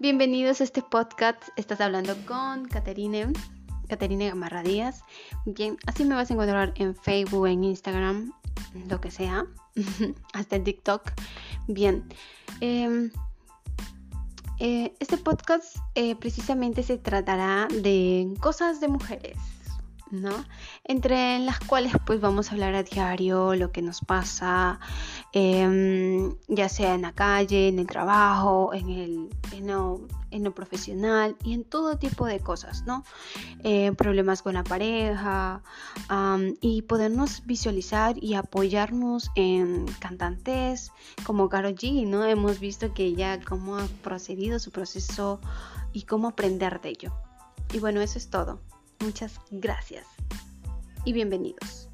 Bienvenidos a este podcast. Estás hablando con Caterine, Caterine Gamarra Díaz. Bien, así me vas a encontrar en Facebook, en Instagram, lo que sea, hasta en TikTok. Bien, em, eh, este podcast eh, precisamente se tratará de cosas de mujeres ¿no? Entre las cuales pues vamos a hablar a diario lo que nos pasa, em, ya sea en la calle, en el trabajo, en, el, en, lo, profesional y en todo tipo de cosas, ¿no? Eh, problemas con la pareja y podernos visualizar y apoyarnos en cantantes como Karol G, ¿no? Hemos visto que ella cómo ha procedido su proceso y cómo aprender de ello. Y bueno, eso es todo. Muchas gracias y bienvenidos.